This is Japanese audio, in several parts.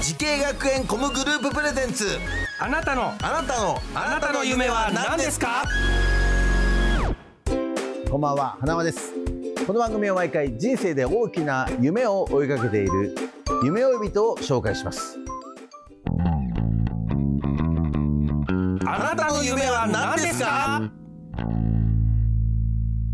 滋慶学園 COMグループプレゼンツ。あなたのあなたのあなたの夢は何ですか？こんばんは花輪です。この番組は毎回人生で大きな夢を追いかけている夢追い人を紹介します。あなたの夢は何ですか？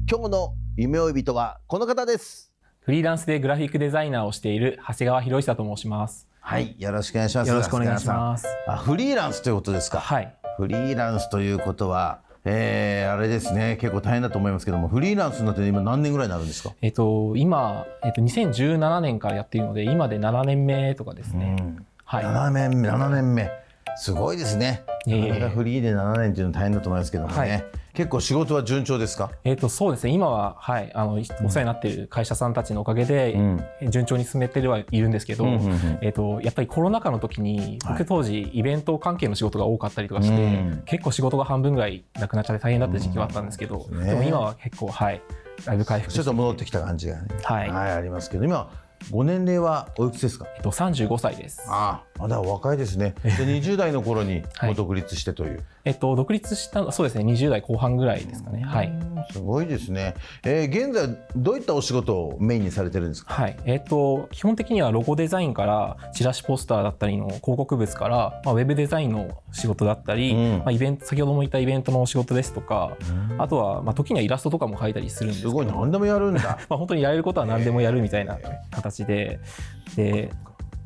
今日の夢追い人はこの方です。フリーランスでグラフィックデザイナーをしている長谷川博久と申しますはい。よろしくお願いします。よろしくお願いします。あフリーランスということですか？はい。フリーランスということはえー、あれですね。結構大変だと思いますけどもフリーランスになって今何年ぐらいになるんですか？えっと今、えっと、2017年からやっているので今で7年目とかですね、はい、7年目7年目すごいですね。なかなかフリーで7年っていうのは大変だと思いますけどもね、はい。結構仕事は順調ですか？えっ、と、そうですね。今は、はい、あの、お世話になっている会社さんたちのおかげで、うん、順調に進めてはいるんですけど、うんうんうん、えっ、と、やっぱりコロナ禍の時に、僕当時、イベント関係の仕事が多かったりとかして、はい、結構仕事が半分ぐらいなくなっちゃって大変だった時期はあったんですけど、うん。ね、でも今は結構、はい、だいぶ回復ちょっと戻ってきた感じがね、はい、はい、ありますけど、今、ご年齢はおいくつですか？えっと三十五歳です。ああ、まだ若いですね。で二十代の頃にご独立してという。はい、えっと独立したそうですね二十代後半ぐらいですかね。はい。すごいですね。えー、現在どういったお仕事をメインにされてるんですか？はい。えっと基本的にはロゴデザインからチラシポスターだったりの広告物からまあウェブデザインの仕事だったり、うん、まあイベント先ほども言ったイベントの仕事ですとか、あとはまあ時にはイラストとかも描いたりするんです。すごい何でもやるんだ。まあ本当にやれることは何でもやるみたいな形で。で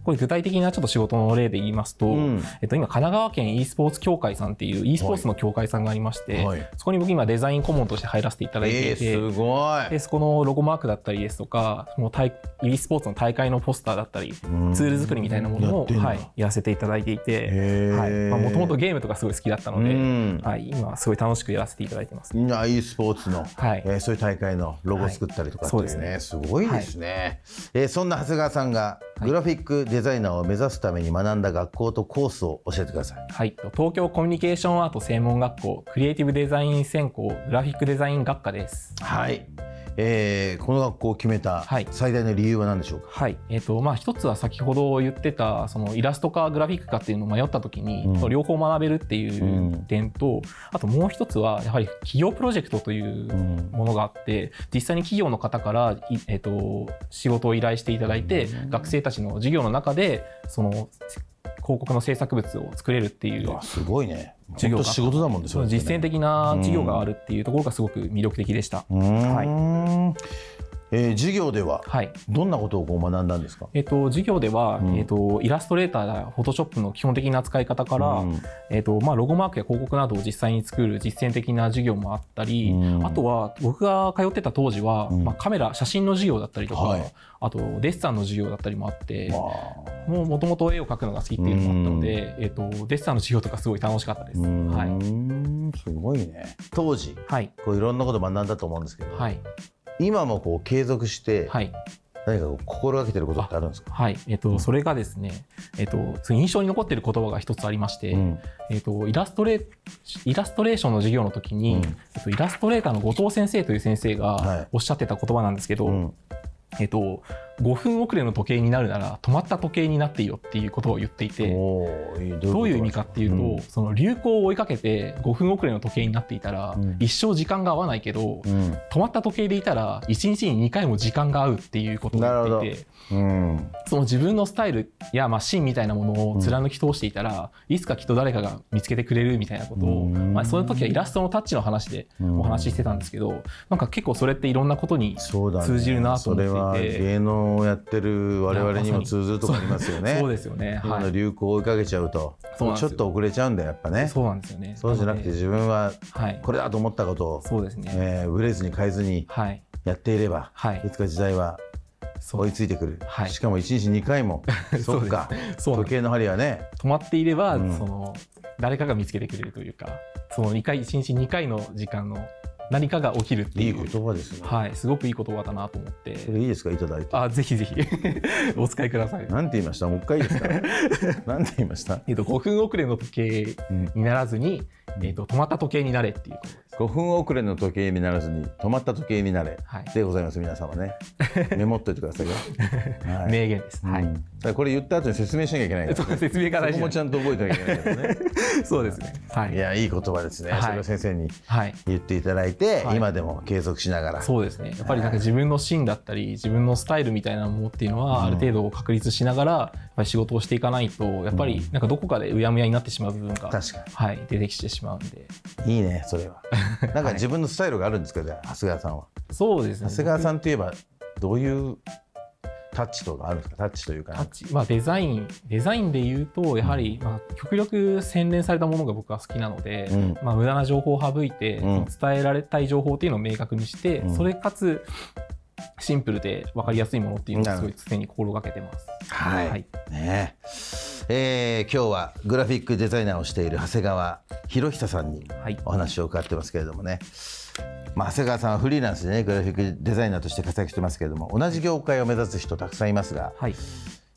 これ具体的なちょっと仕事の例で言いますと、うん、えっと、今神奈川県 e スポーツ協会さんっていう e スポーツの協会さんがありまして、はい、そこに僕今デザイン顧問として入らせていただいていて、えー、すごい。でそこのロゴマークだったりですとかその e スポーツの大会のポスターだったりツール作りみたいなものをや,、はい、やらせていただいていてもともとゲームとかすごい好きだったので、はい、今すごい楽しくやらせていただいてます。みんな e スポーツの、はい。えー、そういう大会のロゴ作ったりとかっていうね、はい、そうですね。すごいですね、はい、えー、そんな長谷川さんがグラフィックデザイナーを目指すために学んだ学校とコースを教えてください。はい、東京コミュニケーションアート専門学校クリエイティブデザイン専攻グラフィックデザイン学科です。はい。えー、この学校を決めた最大の理由は何でしょうか、はい、えーとまあ、一つは先ほど言ってたそのイラストかグラフィックかっていうのを迷った時に、うん、両方学べるっていう点と、うん、あともう一つはやはり企業プロジェクトというものがあって、実際に企業の方から、えーと、仕事を依頼していただいて、学生たちの授業の中でその広告の制作物を作れるっていうすごいね授業仕事だもんね実践的な授業があるっていうところがすごく魅力的でした。はいえー、授業ではどんなことをこう学んだんですか、えーと、授業では、うん、えーと、イラストレーターやフォトショップの基本的な使い方から、うん、えーとまあ、ロゴマークや広告などを実際に作る実践的な授業もあったり、うん、あとは僕が通ってた当時は、まあ、カメラ写真の授業だったりとか、はい、あとデッサンの授業だったりもあってもともと絵を描くのが好きっていうのもあったので、えー、とデッサンの授業とかすごい楽しかったです。はい、すごいね。当時、はい、こういろんなこと学んだと思うんですけど、はい今もこう継続して、はい、何か心がけてることってあるんですか？はい、えっ、ー、と、うん、それがですね、えっ、ー、と、印象に残っている言葉が一つありまして、うん、えっ、と、イラストレイラストレーションの授業の時に、うん、えっと、イラストレーターの後藤先生という先生がおっしゃってた言葉なんですけど、はい、えっと、5分遅れの時計になるなら止まった時計になっていいよっていうことを言っていてどういう意味かっていうと、うん、その流行を追いかけて5分遅れの時計になっていたら、うん、一生時間が合わないけど、うん、止まった時計でいたら1日に2回も時間が合うっていうことを言っていて。うん、その自分のスタイルやまあ芯みたいなものを貫き通していたら、いつかきっと誰かが見つけてくれるみたいなことを、まあ、その時はイラストのタッチの話でお話ししてたんですけど、なんか結構それっていろんなことに通じるなと思っていて、ね、芸能をやってる我々にも通ずるとこありますよね。そうですよね。はい、流行を追いかけちゃうとちょっと遅れちゃうんだやっぱね。そうなんですよね。そうじゃなくて自分はこれだと思ったことを、そうですね。えー、ブレずに変えずにやっていれば、はい、いつか時代は追いついてくる、はい、しかも1日2回も。そっか。時計の針はね。止まっていれば、うん、その誰かが見つけてくれるというかその2回1日2回の時間の何かが起きるっていう。いい言葉ですね。はいすごくいい言葉だなと思って。それいいですか？いただいて。あぜひぜひ。お使いください。なんて言いました？もう一回いいですか？なんて言いました？えっと5分遅れの時計にならずに、うん、えっと止まった時計になれっていう。ことです5分遅れの時計にならずに止まった時計になれ。でございます、はい、皆様ね。メモっといてくださいよ、はい、名言です、はい、うん、これ言った後に説明しなきゃいけないから、ね、説明が大事そこもちゃんと覚えてなきゃいけないからね。そうですね、はい、いやいい言葉ですね、それを先生に言っていただいて、今でも継続しながら。そうですね。やっぱりなんか自分の芯だったり自分のスタイルみたいなものっていうのはある程度確立しながらやっぱり仕事をしていかないとやっぱりなんかどこかでうやむやになってしまう部分が、はい、出てきてしまうんで。いいねそれは。なんか自分のスタイルがあるんですか、長谷川さんは。そうですね。長谷川さんといえば、どういうタッチとかあるんですか？タッチというか、タッチ、まあ、デザインデザインで言うとやはり、まあ、極力洗練されたものが僕は好きなので、うん、まあ、無駄な情報を省いて、うん、伝えられたい情報っていうのを明確にして、うん、それかつシンプルで分かりやすいものっていうのをすごい常に心がけてます。はい、はい、ね。えー、今日はグラフィックデザイナーをしている長谷川博久さんにお話を伺ってますけれどもね、はいまあ、長谷川さんはフリーランスでねグラフィックデザイナーとして活躍してますけれども同じ業界を目指す人たくさんいますが、はい、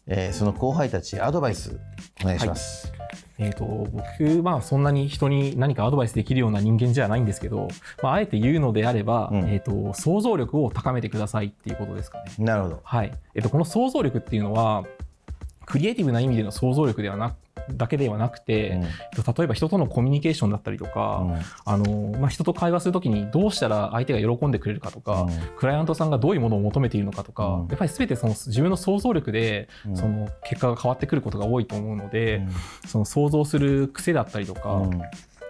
えー、その後輩たちアドバイスお願いします。はいえーと、僕、まあ、そんなに人に何かアドバイスできるような人間じゃないんですけど、まあ、あえて言うのであれば、うん、えーと、想像力を高めてくださいっていうことですかね。なるほど、はいえーと、とこの想像力っていうのはクリエイティブな意味での想像力ではなだけではなくて、うん、例えば人とのコミュニケーションだったりとか、うん、あのまあ、人と会話するときにどうしたら相手が喜んでくれるかとか、うん、クライアントさんがどういうものを求めているのかとか、やっぱり全てその自分の想像力でその結果が変わってくることが多いと思うので、その想像する癖だったりとか、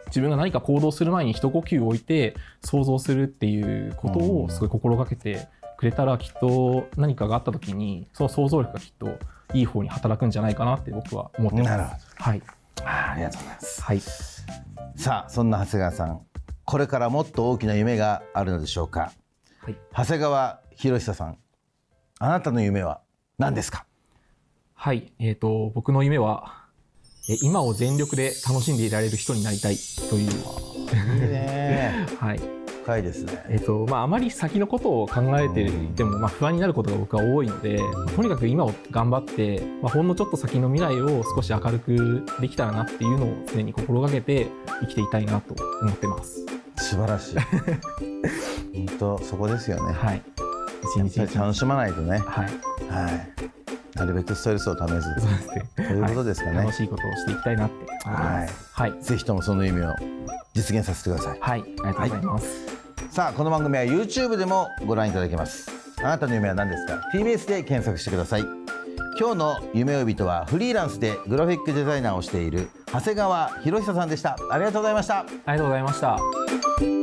自分が何か行動する前に一呼吸を置いて想像するっていうことをすごい心がけてくれたらきっと何かがあった時にその想像力がきっといい方に働くんじゃないかなって僕は思ってます。はい。あありがとうございます。はい。さあそんな長谷川さん、これからもっと大きな夢があるのでしょうか。はい。長谷川博久さん、あなたの夢は何ですか？はい。えっ、ー、と僕の夢はえ今を全力で楽しんでいられる人になりたいという。いいね。はい。深いですね。えっ、ー、とまああまり先のことを考えていても、まあ不安になることが僕は多いので、とにかく今を頑張って、まあほんのちょっと先の未来を少し明るくできたらなっていうのを常に心がけて生きていたいなと思ってます。素晴らしい。本当そこですよね。はい。一日楽しまないとね。はい。はい。なるべくストレスをためず。ということですかね、はい、楽しいことをしていきたいなって。はい。はい。ぜひともその意味を実現させてください。はい。ありがとうございます。はいさあこの番組は YouTube でもご覧いただけますあなたの夢は何ですか？TBS で検索してください今日の夢呼人はフリーランスでグラフィックデザイナーをしている長谷川博久さんでしたありがとうございましたありがとうございました